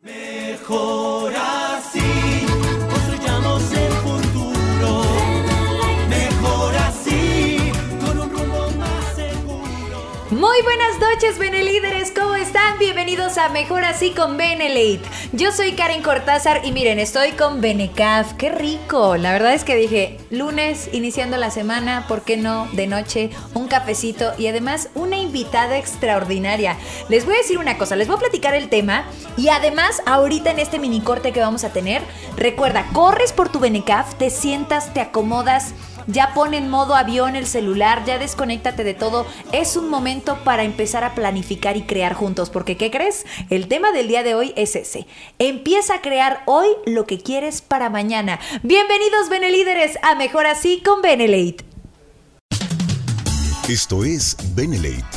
Mejor así construyamos el futuro. Mejor así con un rumbo más seguro. Muy buenas noches, Benelíderes. Mejor Así con Benelate. Yo soy Karen Cortázar y miren, estoy con Benecaf. ¡Qué rico! La verdad es que dije, lunes, iniciando la semana, ¿por qué no? De noche, un cafecito y además una invitada extraordinaria. Les voy a decir una cosa, les voy a platicar el tema y además ahorita en este mini corte que vamos a tener, recuerda, corres por tu Benecaf, te sientas, te acomodas ya pon en modo avión el celular, ya desconéctate de todo. Es un momento para empezar a planificar y crear juntos, porque ¿qué crees? El tema del día de hoy es ese. Empieza a crear hoy lo que quieres para mañana. Bienvenidos, Benelíderes, a Mejor Así con Benelate. Esto es Benelate,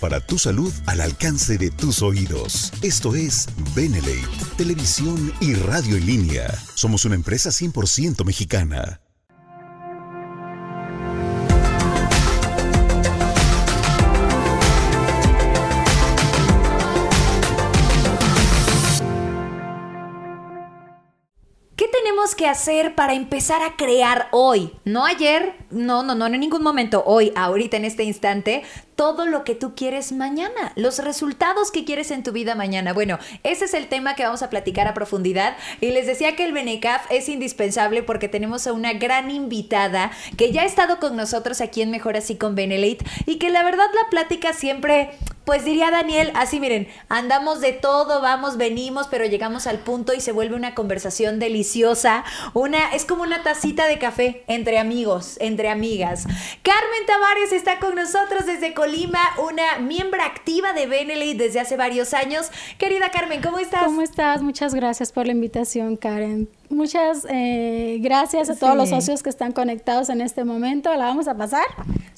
para tu salud al alcance de tus oídos. Esto es Benelate, televisión y radio en línea. Somos una empresa 100% mexicana. que hacer para empezar a crear hoy? No ayer, no, no, no, en ningún momento, hoy, ahorita, en este instante, todo lo que tú quieres mañana, los resultados que quieres en tu vida mañana. Bueno, ese es el tema que vamos a platicar a profundidad y les decía que el Benecaf es indispensable porque tenemos a una gran invitada que ya ha estado con nosotros aquí en Mejor Así con Benelate y que la verdad la plática siempre pues diría Daniel, así miren, andamos de todo, vamos, venimos, pero llegamos al punto y se vuelve una conversación deliciosa. Una, es como una tacita de café entre amigos, entre amigas. Carmen Tavares está con nosotros desde Colima, una miembro activa de Benelli desde hace varios años. Querida Carmen, ¿cómo estás? ¿Cómo estás? Muchas gracias por la invitación, Karen. Muchas eh, gracias a todos los socios que están conectados en este momento. ¿La vamos a pasar?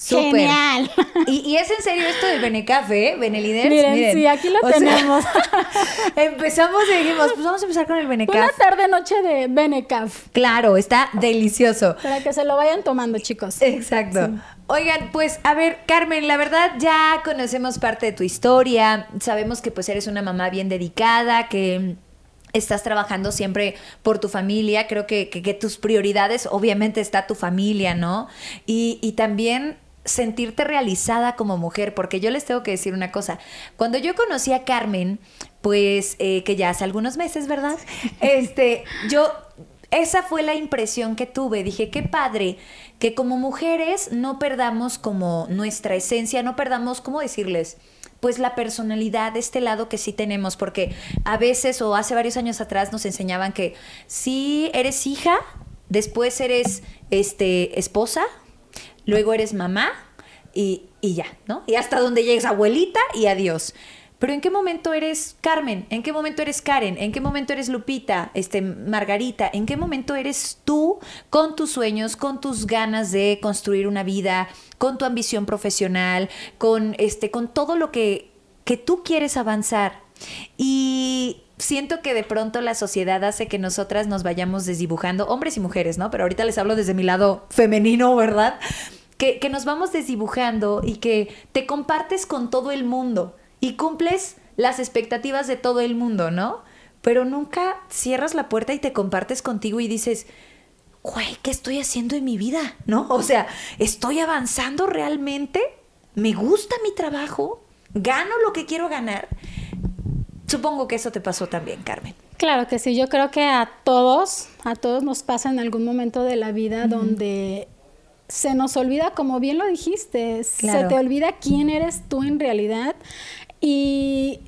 Genial. Y, es en serio esto del Benecafé, ¿eh? Beneliders. Miren, sí, aquí lo tenemos. empezamos y dijimos, pues vamos a empezar con el Benecaf. Una tarde noche de Benecaf. Claro, está delicioso. Para que se lo vayan tomando, chicos. Exacto. Oigan, pues a ver, Carmen, la verdad ya conocemos parte de tu historia, sabemos que pues eres una mamá bien dedicada, que estás trabajando siempre por tu familia, creo que, tus prioridades obviamente está tu familia, ¿no? Y, también sentirte realizada como mujer, porque yo les tengo que decir una cosa, cuando yo conocí a Carmen, pues eh, que ya hace algunos meses, ¿verdad? Este, yo, esa fue la impresión que tuve, dije, qué padre que como mujeres no perdamos como nuestra esencia, no perdamos, ¿cómo decirles? pues la personalidad de este lado que sí tenemos, porque a veces o hace varios años atrás nos enseñaban que si eres hija, después eres este, esposa, luego eres mamá y, y ya, ¿no? Y hasta donde llegues abuelita y adiós. Pero ¿en qué momento eres Carmen? ¿En qué momento eres Karen? ¿En qué momento eres Lupita? Este, Margarita, ¿en qué momento eres tú con tus sueños, con tus ganas de construir una vida, con tu ambición profesional, con este, con todo lo que, que tú quieres avanzar? Y siento que de pronto la sociedad hace que nosotras nos vayamos desdibujando, hombres y mujeres, ¿no? Pero ahorita les hablo desde mi lado femenino, ¿verdad? Que, que nos vamos desdibujando y que te compartes con todo el mundo y cumples las expectativas de todo el mundo, ¿no? Pero nunca cierras la puerta y te compartes contigo y dices, güey, ¿qué estoy haciendo en mi vida? ¿No? O sea, ¿estoy avanzando realmente? ¿Me gusta mi trabajo? ¿Gano lo que quiero ganar? Supongo que eso te pasó también, Carmen. Claro que sí, yo creo que a todos, a todos nos pasa en algún momento de la vida donde se nos olvida, como bien lo dijiste, se te olvida quién eres tú en realidad y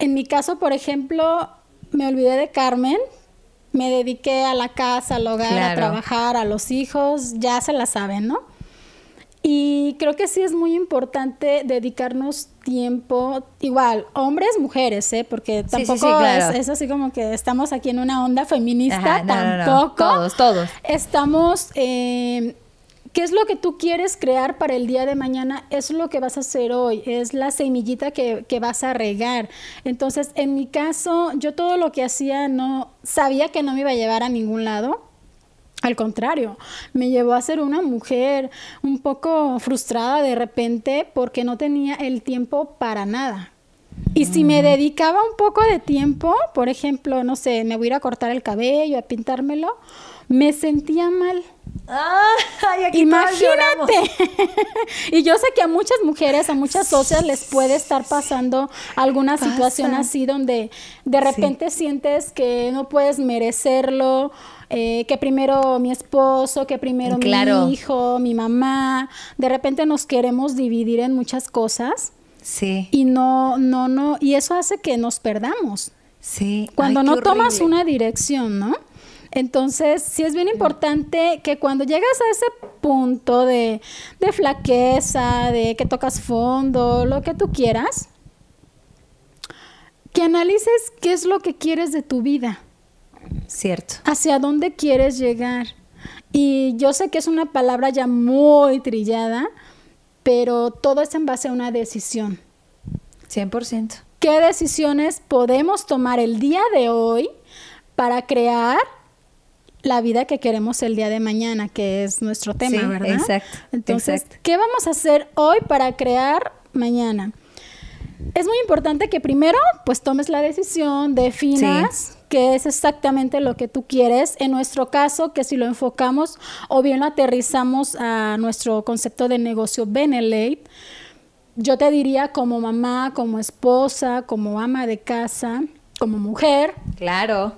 en mi caso, por ejemplo, me olvidé de Carmen, me dediqué a la casa, al hogar, a trabajar, a los hijos, ya se la saben, ¿no? Y creo que sí es muy importante dedicarnos tiempo, igual, hombres, mujeres, ¿eh? porque tampoco es, así como que estamos aquí en una onda feminista, tampoco. Todos, todos. Estamos eh, ¿Qué es lo que tú quieres crear para el día de mañana? Es lo que vas a hacer hoy, es la semillita que, vas a regar. Entonces, en mi caso, yo todo lo que hacía no sabía que no me iba a llevar a ningún lado. Al contrario, me llevó a ser una mujer un poco frustrada de repente porque no tenía el tiempo para nada. Y si me dedicaba un poco de tiempo, por ejemplo, no sé, me voy a ir a cortar el cabello, a pintármelo, me sentía mal. Imagínate. y yo sé que a muchas mujeres, a muchas socias les puede estar pasando alguna situación así donde de repente sientes que no puedes merecerlo, eh, que primero mi esposo, que primero mi hijo, mi mamá. De repente nos queremos dividir en muchas cosas. Sí. Y no, no, no, y eso hace que nos perdamos. Sí. Cuando no tomas una dirección, ¿no? Entonces, sí es bien importante que cuando llegas a ese punto de, de flaqueza, de que tocas fondo, lo que tú quieras, que analices qué es lo que quieres de tu vida. Cierto. Hacia dónde quieres llegar. Y yo sé que es una palabra ya muy trillada, pero todo es en base a una decisión. 100%. ¿Qué decisiones podemos tomar el día de hoy para crear la vida que queremos el día de mañana, que es nuestro tema, ¿verdad? Exacto. Entonces, ¿qué vamos a hacer hoy para crear mañana? Es muy importante que primero, pues tomes la decisión, definas qué es exactamente lo que tú quieres. En nuestro caso, que si lo enfocamos o bien lo aterrizamos a nuestro concepto de negocio Benelate, yo te diría como mamá, como esposa, como ama de casa, como mujer. Claro.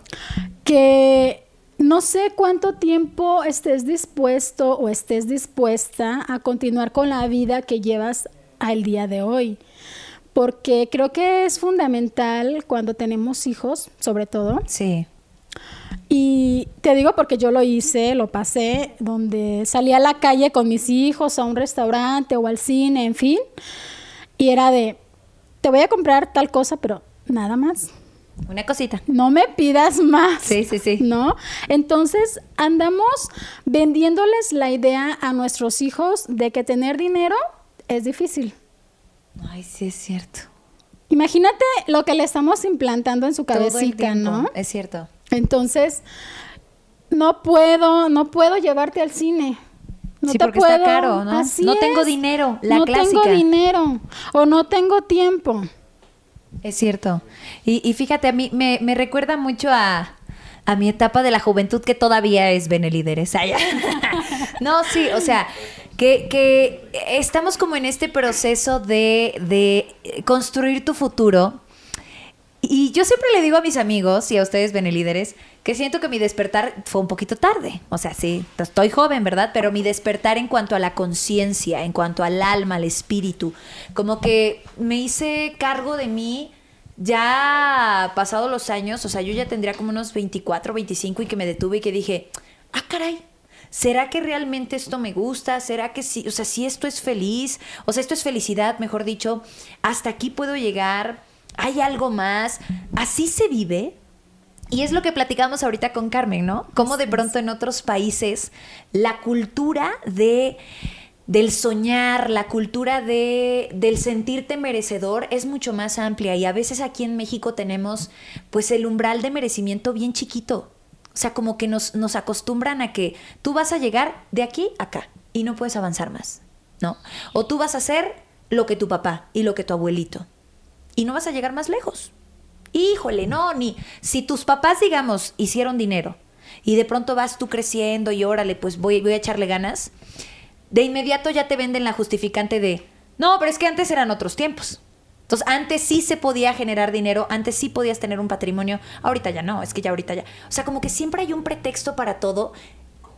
Que no sé cuánto tiempo estés dispuesto o estés dispuesta a continuar con la vida que llevas al día de hoy. Porque creo que es fundamental cuando tenemos hijos, sobre todo. Sí. Y te digo porque yo lo hice, lo pasé, donde salí a la calle con mis hijos a un restaurante o al cine, en fin. Y era de, te voy a comprar tal cosa, pero nada más. Una cosita. No me pidas más. Sí, sí, sí. ¿No? Entonces andamos vendiéndoles la idea a nuestros hijos de que tener dinero es difícil. Ay, sí, es cierto. Imagínate lo que le estamos implantando en su cabecita, ¿no? Es cierto. Entonces, no puedo, no puedo llevarte al cine. No sí, porque está caro, ¿no? no tengo dinero, la clásica. No tengo dinero o no tengo tiempo. Es cierto. Y, fíjate, a mí me, recuerda mucho a, mi etapa de la juventud que todavía es Benelíderes. no, sí, o sea, que, estamos como en este proceso de, de construir tu futuro. Y yo siempre le digo a mis amigos y a ustedes, Benelíderes, que siento que mi despertar fue un poquito tarde. O sea, sí, estoy joven, ¿verdad? Pero mi despertar en cuanto a la conciencia, en cuanto al alma, al espíritu, como que me hice cargo de mí ya pasado los años, o sea, yo ya tendría como unos 24, 25 y que me detuve y que dije, ah, caray, ¿será que realmente esto me gusta? ¿Será que sí? O sea, si esto es feliz, o sea, esto es felicidad, mejor dicho, hasta aquí puedo llegar, hay algo más, así se vive. Y es lo que platicamos ahorita con Carmen, ¿no? Cómo de pronto en otros países la cultura de del soñar, la cultura de, del sentirte merecedor es mucho más amplia y a veces aquí en México tenemos pues el umbral de merecimiento bien chiquito. O sea, como que nos, nos acostumbran a que tú vas a llegar de aquí a acá y no puedes avanzar más, ¿no? O tú vas a hacer lo que tu papá y lo que tu abuelito y no vas a llegar más lejos. Híjole, no, ni si tus papás, digamos, hicieron dinero y de pronto vas tú creciendo y órale, pues voy, a echarle ganas, de inmediato ya te venden la justificante de, no, pero es que antes eran otros tiempos. Entonces, antes sí se podía generar dinero, antes sí podías tener un patrimonio, ahorita ya no, es que ya ahorita ya. O sea, como que siempre hay un pretexto para todo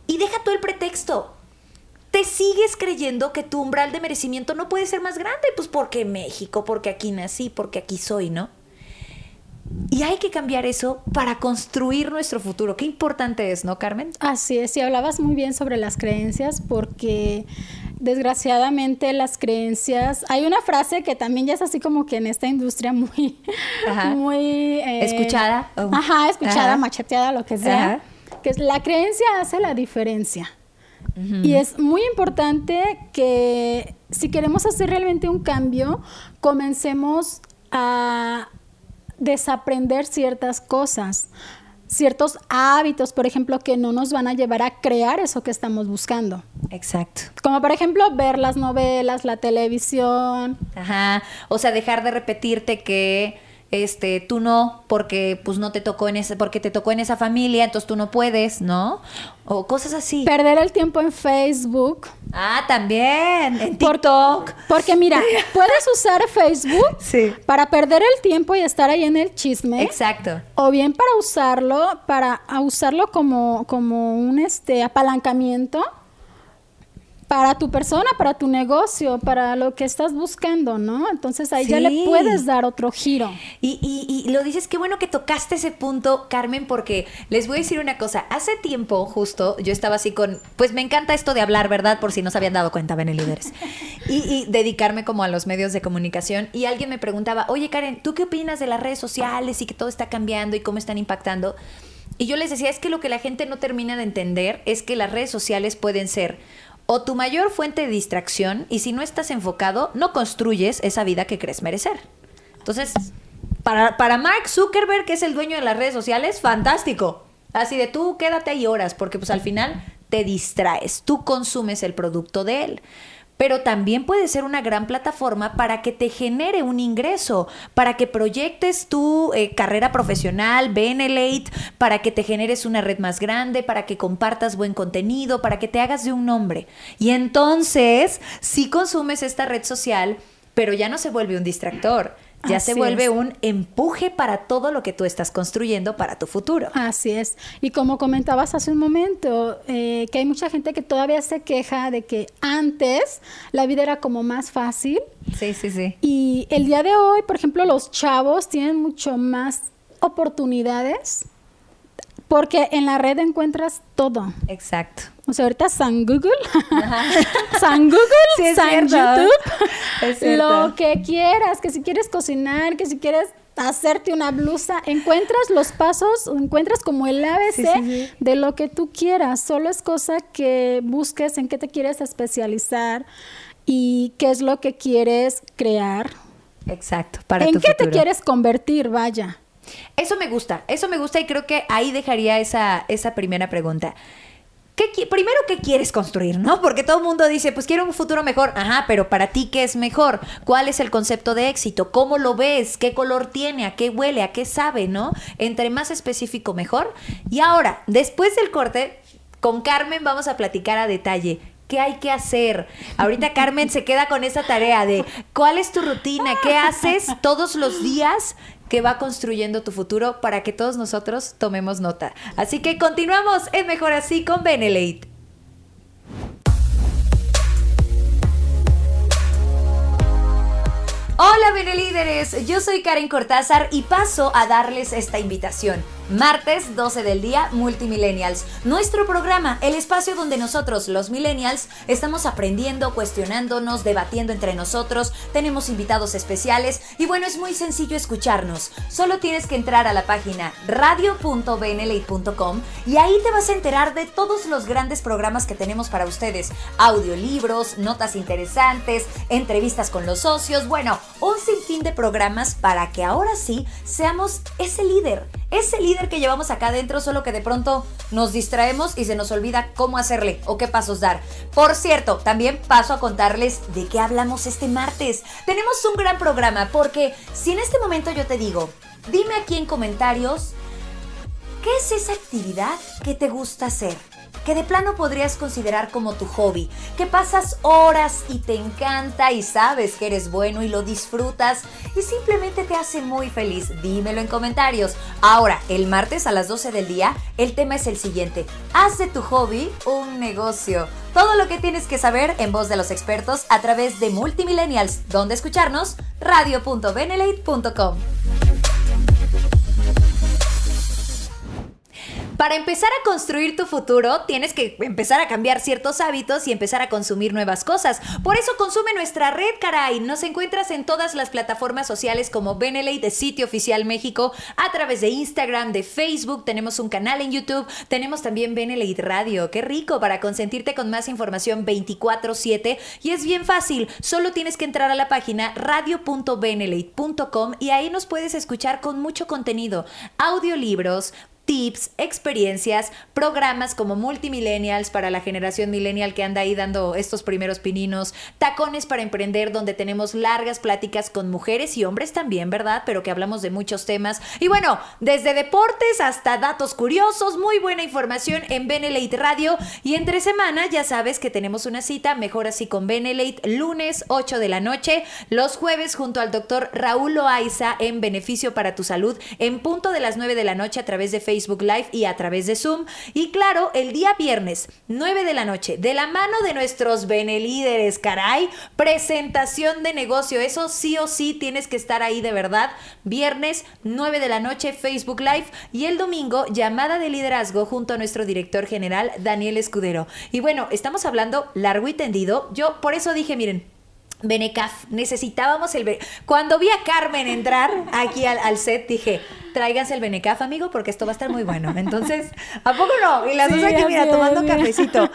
y deja todo el pretexto. Te sigues creyendo que tu umbral de merecimiento no puede ser más grande, pues porque México, porque aquí nací, porque aquí soy, ¿no? Y hay que cambiar eso para construir nuestro futuro. Qué importante es, ¿no, Carmen? Así es, y hablabas muy bien sobre las creencias porque desgraciadamente las creencias, hay una frase que también ya es así como que en esta industria muy, muy eh, escuchada, ajá, escuchada, macheteada, lo que sea, que es la creencia hace la diferencia. Y es muy importante que si queremos hacer realmente un cambio, comencemos a desaprender ciertas cosas ciertos hábitos, por ejemplo, que no nos van a llevar a crear eso que estamos buscando. Exacto. Como por ejemplo ver las novelas, la televisión. Ajá. O sea, dejar de repetirte que este, tú no, porque pues no te tocó en ese, porque te tocó en esa familia, entonces tú no puedes, ¿no? O cosas así. Perder el tiempo en Facebook. Ah, también, en TikTok. porque mira, puedes usar Facebook para perder el tiempo y estar ahí en el chisme. Exacto. O bien para usarlo, para usarlo como, como un este apalancamiento para tu persona, para tu negocio, para lo que estás buscando, ¿no? Entonces ahí ya le puedes dar otro giro. Y, y, lo dices, qué bueno que tocaste ese punto, Carmen, porque les voy a decir una cosa. Hace tiempo, justo, yo estaba así con, pues me encanta esto de hablar, ¿verdad? Por si no se habían dado cuenta, ven líderes. Y, y dedicarme como a los medios de comunicación. Y alguien me preguntaba, oye Karen, ¿tú qué opinas de las redes sociales y que todo está cambiando y cómo están impactando? Y yo les decía, es que lo que la gente no termina de entender es que las redes sociales pueden ser o tu mayor fuente de distracción y si no estás enfocado, no construyes esa vida que crees merecer. Entonces, para, para Mark Zuckerberg, que es el dueño de las redes sociales, fantástico. Así de tú quédate ahí horas, porque pues al final te distraes, tú consumes el producto de él pero también puede ser una gran plataforma para que te genere un ingreso, para que proyectes tu eh, carrera profesional, Benelate, para que te generes una red más grande, para que compartas buen contenido, para que te hagas de un nombre. Y entonces, si consumes esta red social, pero ya no se vuelve un distractor ya se vuelve un empuje para todo lo que tú estás construyendo para tu futuro. Así es. Y como comentabas hace un momento, eh, que hay mucha gente que todavía se queja de que antes la vida era como más fácil. Sí, sí, sí. Y el día de hoy, por ejemplo, los chavos tienen mucho más oportunidades porque en la red encuentras todo. Exacto. O sea, ahorita San Google, San Google, San YouTube, lo que quieras, que si quieres cocinar, que si quieres hacerte una blusa, encuentras los pasos, encuentras como el ABC de lo que tú quieras. Solo es cosa que busques en qué te quieres especializar y qué es lo que quieres crear. Exacto. Para ¿En qué te quieres convertir? Vaya. Eso me gusta, eso me gusta y creo que ahí dejaría esa, esa primera pregunta. ¿Qué, primero, ¿qué quieres construir? ¿No? Porque todo el mundo dice, pues quiero un futuro mejor. Ajá, pero para ti, ¿qué es mejor? ¿Cuál es el concepto de éxito? ¿Cómo lo ves? ¿Qué color tiene? ¿A qué huele? ¿A qué sabe? ¿No? Entre más específico, mejor. Y ahora, después del corte, con Carmen vamos a platicar a detalle ¿Qué hay que hacer? Ahorita Carmen se queda con esa tarea de cuál es tu rutina, qué haces todos los días que va construyendo tu futuro para que todos nosotros tomemos nota. Así que continuamos en Mejor Así con Benelate. Hola Benelíderes, yo soy Karen Cortázar y paso a darles esta invitación. Martes 12 del día, Multimillennials. Nuestro programa, el espacio donde nosotros, los millennials, estamos aprendiendo, cuestionándonos, debatiendo entre nosotros, tenemos invitados especiales y bueno, es muy sencillo escucharnos. Solo tienes que entrar a la página radio.benelate.com y ahí te vas a enterar de todos los grandes programas que tenemos para ustedes. Audiolibros, notas interesantes, entrevistas con los socios, bueno, un sinfín de programas para que ahora sí seamos ese líder, ese líder que llevamos acá adentro, solo que de pronto nos distraemos y se nos olvida cómo hacerle o qué pasos dar. Por cierto, también paso a contarles de qué hablamos este martes. Tenemos un gran programa porque si en este momento yo te digo, dime aquí en comentarios, ¿qué es esa actividad que te gusta hacer? Que de plano podrías considerar como tu hobby, que pasas horas y te encanta y sabes que eres bueno y lo disfrutas y simplemente te hace muy feliz. Dímelo en comentarios. Ahora, el martes a las 12 del día, el tema es el siguiente. Haz de tu hobby un negocio. Todo lo que tienes que saber en voz de los expertos a través de Multimillennials, donde escucharnos radio.benelate.com. para empezar a construir tu futuro, tienes que empezar a cambiar ciertos hábitos y empezar a consumir nuevas cosas. Por eso consume nuestra red, caray. Nos encuentras en todas las plataformas sociales como Beneley de Sitio Oficial México, a través de Instagram, de Facebook, tenemos un canal en YouTube, tenemos también Beneley Radio. Qué rico para consentirte con más información 24/7 y es bien fácil, solo tienes que entrar a la página radio.benelate.com y ahí nos puedes escuchar con mucho contenido, audiolibros, tips, experiencias, programas como Multimillennials para la generación millennial que anda ahí dando estos primeros pininos, tacones para emprender donde tenemos largas pláticas con mujeres y hombres también, ¿verdad? Pero que hablamos de muchos temas. Y bueno, desde deportes hasta datos curiosos, muy buena información en Benelate Radio y entre semana ya sabes que tenemos una cita, mejor así con Benelate, lunes 8 de la noche, los jueves junto al doctor Raúl Loaiza en Beneficio para tu Salud en punto de las 9 de la noche a través de Facebook Facebook Live y a través de Zoom. Y claro, el día viernes, 9 de la noche, de la mano de nuestros Benelíderes, caray, presentación de negocio. Eso sí o sí tienes que estar ahí de verdad. Viernes, 9 de la noche, Facebook Live. Y el domingo, llamada de liderazgo junto a nuestro director general, Daniel Escudero. Y bueno, estamos hablando largo y tendido. Yo por eso dije, miren, Benecaf, necesitábamos el... Cuando vi a Carmen entrar aquí al, set, dije, tráiganse el Benecaf, amigo, porque esto va a estar muy bueno. Entonces, ¿a poco no? Y las dos aquí, mira, tomando cafecito.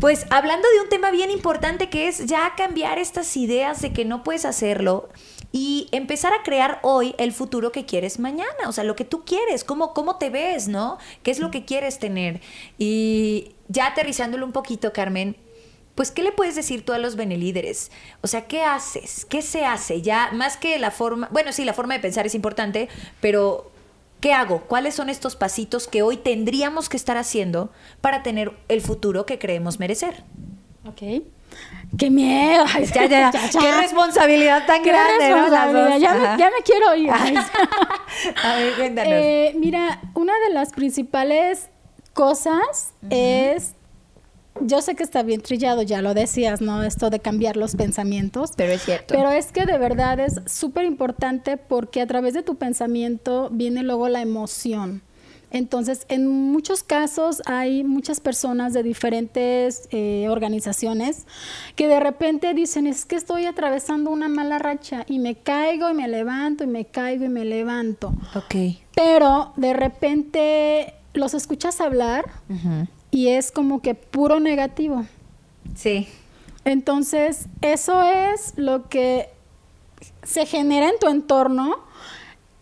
Pues hablando de un tema bien importante que es ya cambiar estas ideas de que no puedes hacerlo y empezar a crear hoy el futuro que quieres mañana, o sea, lo que tú quieres, cómo, cómo te ves, ¿no? ¿Qué es lo que quieres tener? Y ya aterrizándolo un poquito, Carmen, pues, ¿qué le puedes decir tú a los benelíderes? O sea, ¿qué haces? ¿Qué se hace? Ya, más que la forma, bueno, sí, la forma de pensar es importante, pero ¿qué hago? ¿Cuáles son estos pasitos que hoy tendríamos que estar haciendo para tener el futuro que creemos merecer? Ok. ¡Qué miedo! ¡Qué responsabilidad tan grande! Ya, me, quiero ir. a ver, cuéntanos. Eh, mira, una de las principales cosas es yo sé que está bien trillado, ya lo decías, ¿no? Esto de cambiar los pensamientos. Pero es cierto. Pero es que de verdad es súper importante porque a través de tu pensamiento viene luego la emoción. Entonces, en muchos casos hay muchas personas de diferentes eh, organizaciones que de repente dicen, es que estoy atravesando una mala racha y me caigo y me levanto y me caigo y me levanto. Ok. Pero de repente los escuchas hablar y es como que puro negativo. Sí. Entonces, eso es lo que se genera en tu entorno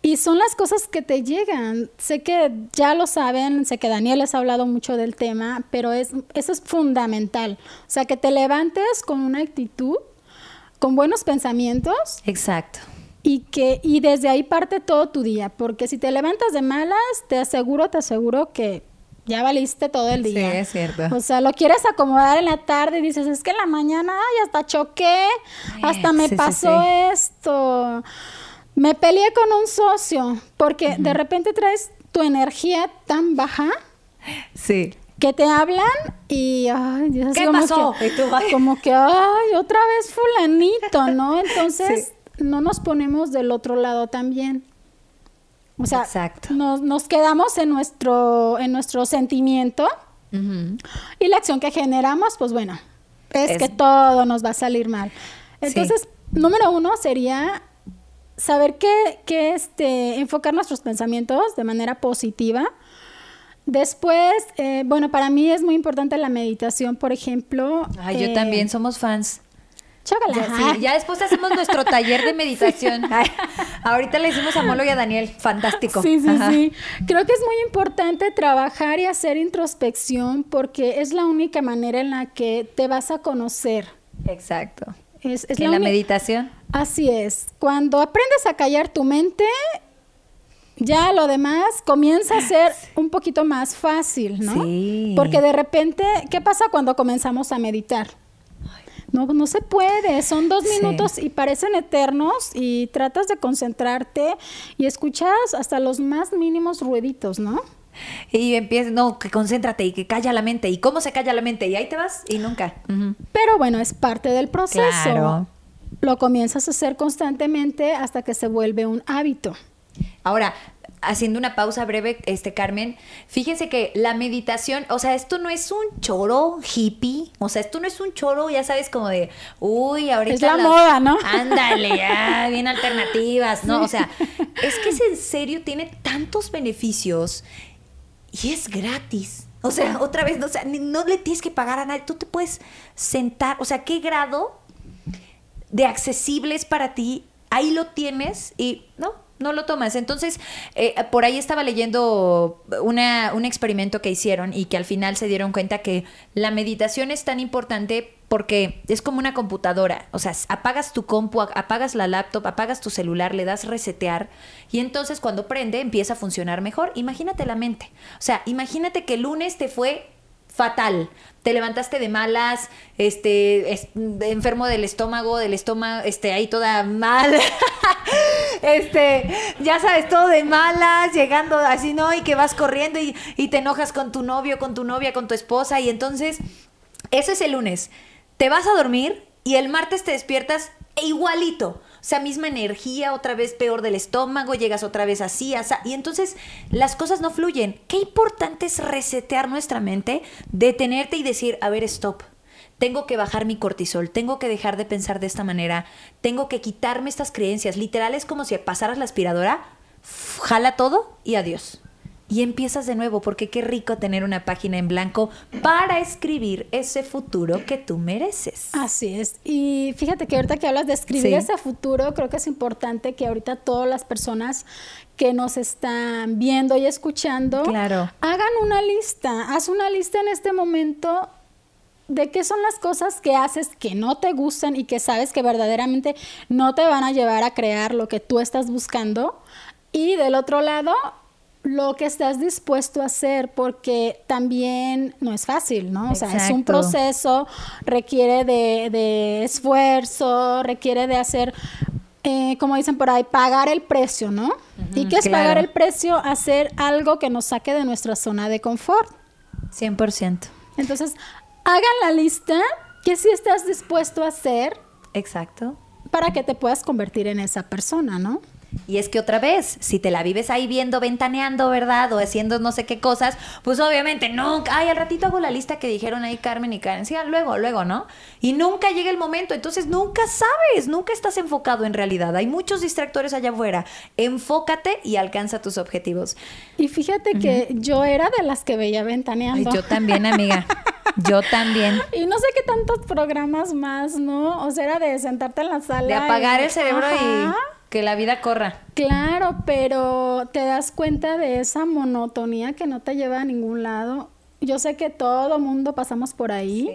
y son las cosas que te llegan. Sé que ya lo saben, sé que Daniel les ha hablado mucho del tema, pero es, eso es fundamental. O sea, que te levantes con una actitud, con buenos pensamientos. Exacto. Y que y desde ahí parte todo tu día, porque si te levantas de malas, te aseguro, te aseguro que ya valiste todo el día. Sí, es cierto. O sea, lo quieres acomodar en la tarde y dices, es que en la mañana, ay, hasta choqué, hasta me pasó esto. Me peleé con un socio, porque de repente traes tu energía tan baja. Sí. Que te hablan y, ay, Dios, ¿Qué pasó? como que, ay, otra vez fulanito, ¿no? Entonces, no nos ponemos del otro lado también. O sea, Nos, nos, quedamos en nuestro, en nuestro sentimiento y la acción que generamos, pues bueno, es, que todo nos va a salir mal. Entonces, número uno sería saber que, que este, enfocar nuestros pensamientos de manera positiva. Después, eh, bueno, para mí es muy importante la meditación, por ejemplo. Ay, yo también, eh, somos fans. Ya, ya después hacemos nuestro taller de meditación. ahorita le hicimos a Molo y a Daniel. Fantástico. Sí, sí, sí. Creo que es muy importante trabajar y hacer introspección porque es la única manera en la que te vas a conocer. Exacto. Es, es la, meditación. Así es. Cuando aprendes a callar tu mente, ya lo demás comienza a ser un poquito más fácil, ¿no? Sí. Porque de repente, ¿qué pasa cuando comenzamos a meditar? No, no se puede, son dos minutos y parecen eternos y tratas de concentrarte y escuchas hasta los más mínimos rueditos, ¿no? Y empiezas, no, que concéntrate y que calla la mente. ¿Y cómo se calla la mente? Y ahí te vas y nunca. Pero bueno, es parte del proceso. Lo comienzas a hacer constantemente hasta que se vuelve un hábito. Ahora, haciendo una pausa breve, este Carmen, fíjense que la meditación, o sea, esto no es un choro hippie, o sea, esto no es un choro, ya sabes, como de, uy, ahorita. Es la moda, ¿no? Ándale, ya, bien alternativas, ¿no? O sea, es que es en serio, tiene tantos beneficios y es gratis. O sea, otra vez, o sea, no le tienes que pagar a nadie, tú te puedes sentar, o sea, ¿qué grado de accesible es para ti? Ahí lo tienes y, ¿no? No lo tomas. Entonces, eh, por ahí estaba leyendo una, un experimento que hicieron y que al final se dieron cuenta que la meditación es tan importante porque es como una computadora. O sea, apagas tu compu, apagas la laptop, apagas tu celular, le das resetear y entonces cuando prende empieza a funcionar mejor. Imagínate la mente. O sea, imagínate que el lunes te fue fatal. Te levantaste de malas, este, enfermo del estómago, del estómago, este, ahí toda mal. este, ya sabes, todo de malas, llegando así, ¿no? Y que vas corriendo y, y te enojas con tu novio, con tu novia, con tu esposa. Y entonces, eso es el lunes. Te vas a dormir y el martes te despiertas igualito. O sea, misma energía, otra vez peor del estómago, llegas otra vez así, así. Y entonces las cosas no fluyen. Qué importante es resetear nuestra mente, detenerte y decir, a ver, stop. Tengo que bajar mi cortisol, tengo que dejar de pensar de esta manera, tengo que quitarme estas creencias. Literal es como si pasaras la aspiradora, jala todo y adiós y empiezas de nuevo, porque qué rico tener una página en blanco para escribir ese futuro que tú mereces. Así es. Y fíjate que ahorita que hablas de escribir ese futuro, creo que es importante que ahorita todas las personas que nos están viendo y escuchando claro. hagan una lista. Haz una lista en este momento de qué son las cosas que haces que no te gustan y que sabes que verdaderamente no te van a llevar a crear lo que tú estás buscando. Y del otro lado, lo que estás dispuesto a hacer, porque también no es fácil, ¿no? O sea, es un proceso, requiere de, esfuerzo, requiere de hacer, eh, como dicen por ahí, pagar el precio, ¿no? ¿Y qué es pagar el precio? Hacer algo que nos saque de nuestra zona de confort. 100%. Entonces, hagan la lista que si estás dispuesto a hacer. Exacto. Para que te puedas convertir en esa persona, ¿no? Y es que otra vez, si te la vives ahí viendo, ventaneando, ¿verdad? O haciendo no sé qué cosas, pues obviamente nunca, ay, al ratito hago la lista que dijeron ahí Carmen y Karen, sí, luego, luego, ¿no? Y nunca llega el momento, entonces nunca sabes, nunca estás enfocado en realidad. Hay muchos distractores allá afuera. Enfócate y alcanza tus objetivos. Y fíjate que yo era de las que veía ventaneando. yo también, amiga. Yo también. Y no sé qué tantos programas más, ¿no? O sea, era de sentarte en la sala. De apagar el cerebro y que la vida corra. Claro, pero te das cuenta de esa monotonía que no te lleva a ningún lado. Yo sé que todo mundo pasamos por ahí.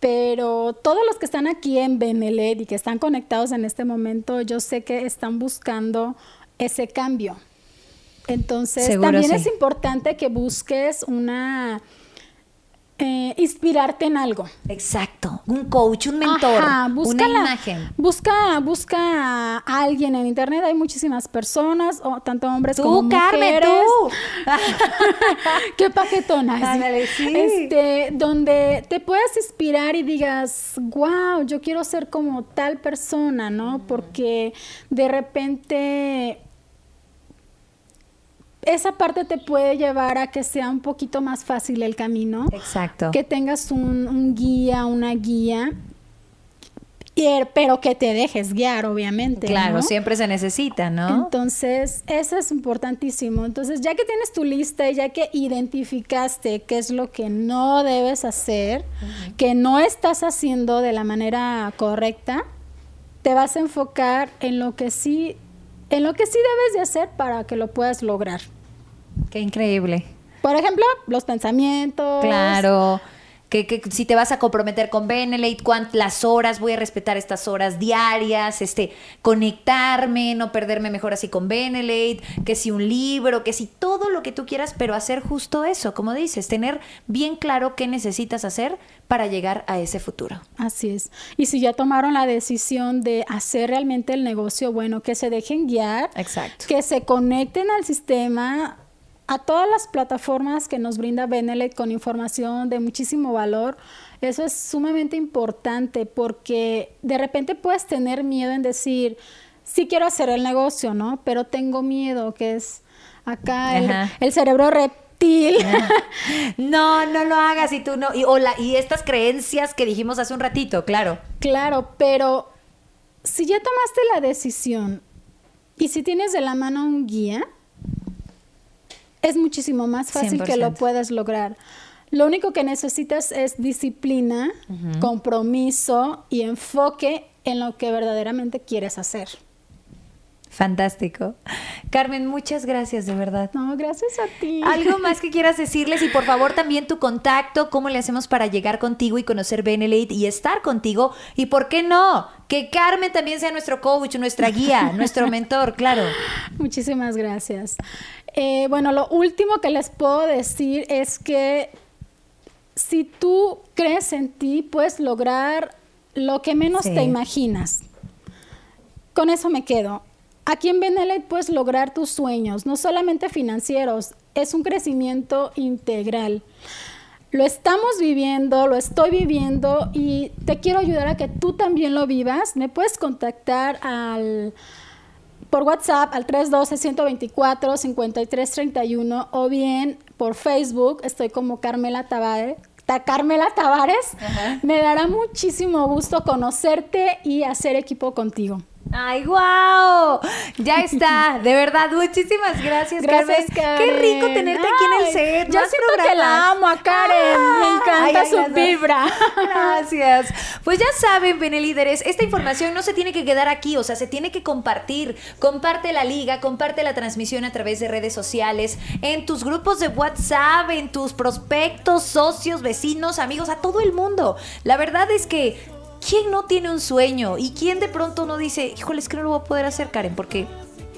Pero todos los que están aquí en Beneled y que están conectados en este momento, yo sé que están buscando ese cambio. Entonces, también es importante que busques una eh, inspirarte en algo. Exacto, un coach, un mentor, una imagen. Busca, busca a alguien en internet, hay muchísimas personas, o tanto hombres como mujeres. tú. Qué paquetona. Este, donde te puedas inspirar y digas, wow, yo quiero ser como tal persona, ¿no? Porque de repente esa parte te puede llevar a que sea un poquito más fácil el camino. Exacto. Que tengas un, guía, una guía er, pero que te dejes guiar, obviamente. Claro, siempre se necesita, ¿no? Entonces, eso es importantísimo. Entonces, ya que tienes tu lista y ya que identificaste qué es lo que no debes hacer, que no estás haciendo de la manera correcta, te vas a enfocar en lo que sí, en lo que sí debes de hacer para que lo puedas lograr. Qué increíble. Por ejemplo, los pensamientos. Claro. Que, si te vas a comprometer con Benelate, cuántas horas voy a respetar estas horas diarias, este, conectarme, no perderme mejor así con Benelate, que si un libro, que si todo lo que tú quieras, pero hacer justo eso, como dices, tener bien claro qué necesitas hacer para llegar a ese futuro. Así es. Y si ya tomaron la decisión de hacer realmente el negocio, bueno, que se dejen guiar, Exacto. que se conecten al sistema a todas las plataformas que nos brinda Benelet con información de muchísimo valor. Eso es sumamente importante porque de repente puedes tener miedo en decir, sí quiero hacer el negocio, ¿no? Pero tengo miedo, que es, acá el, cerebro reptil. No, no lo hagas y tú no. Y, y estas creencias que dijimos hace un ratito, claro. Claro, pero si ya tomaste la decisión y si tienes de la mano un guía, es muchísimo más fácil que lo puedas lograr. Lo único que necesitas es disciplina, compromiso y enfoque en lo que verdaderamente quieres hacer. Fantástico. Carmen, muchas gracias, de verdad. No, gracias a ti. ¿Algo más que quieras decirles? Y por favor también tu contacto, cómo le hacemos para llegar contigo y conocer Benelate y estar contigo. Y por qué no, que Carmen también sea nuestro coach, nuestra guía, nuestro mentor, claro. Muchísimas gracias. Eh, bueno, lo último que les puedo decir es que si tú crees en ti, puedes lograr lo que menos te imaginas. Con eso me quedo. Aquí en Benelet puedes lograr tus sueños, no solamente financieros, es un crecimiento integral. Lo estamos viviendo, lo estoy viviendo y te quiero ayudar a que tú también lo vivas. Me puedes contactar al por WhatsApp al 312-124-5331 o bien por Facebook, estoy como Carmela Tavares. Carmela Tavares, me dará muchísimo gusto conocerte y hacer equipo contigo. ¡Ay, wow! Ya está, de verdad, muchísimas gracias, gracias Carmen. Qué rico tenerte aquí en el set. Yo siento que la amo a Karen, me encanta su vibra. Gracias. Pues ya saben, Benelíderes, esta información no se tiene que quedar aquí, o sea, se tiene que compartir. Comparte la liga, comparte la transmisión a través de redes sociales, en tus grupos de WhatsApp, en tus prospectos, socios, vecinos, amigos, a todo el mundo. La verdad es que ¿quién no tiene un sueño? ¿Y quién de pronto no dice, híjole, es que no lo voy a poder hacer, Karen? Porque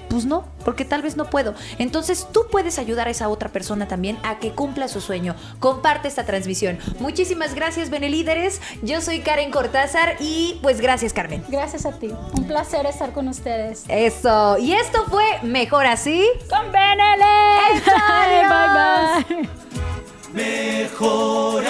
pues no, porque tal vez no puedo. Entonces tú puedes ayudar a esa otra persona también a que cumpla su sueño. Comparte esta transmisión. Muchísimas gracias, Benelíderes. Yo soy Karen Cortázar y pues gracias, Carmen. Gracias a ti. Un placer estar con ustedes. Eso. Y esto fue Mejor Así con Benelíderes. bye bye. Mejor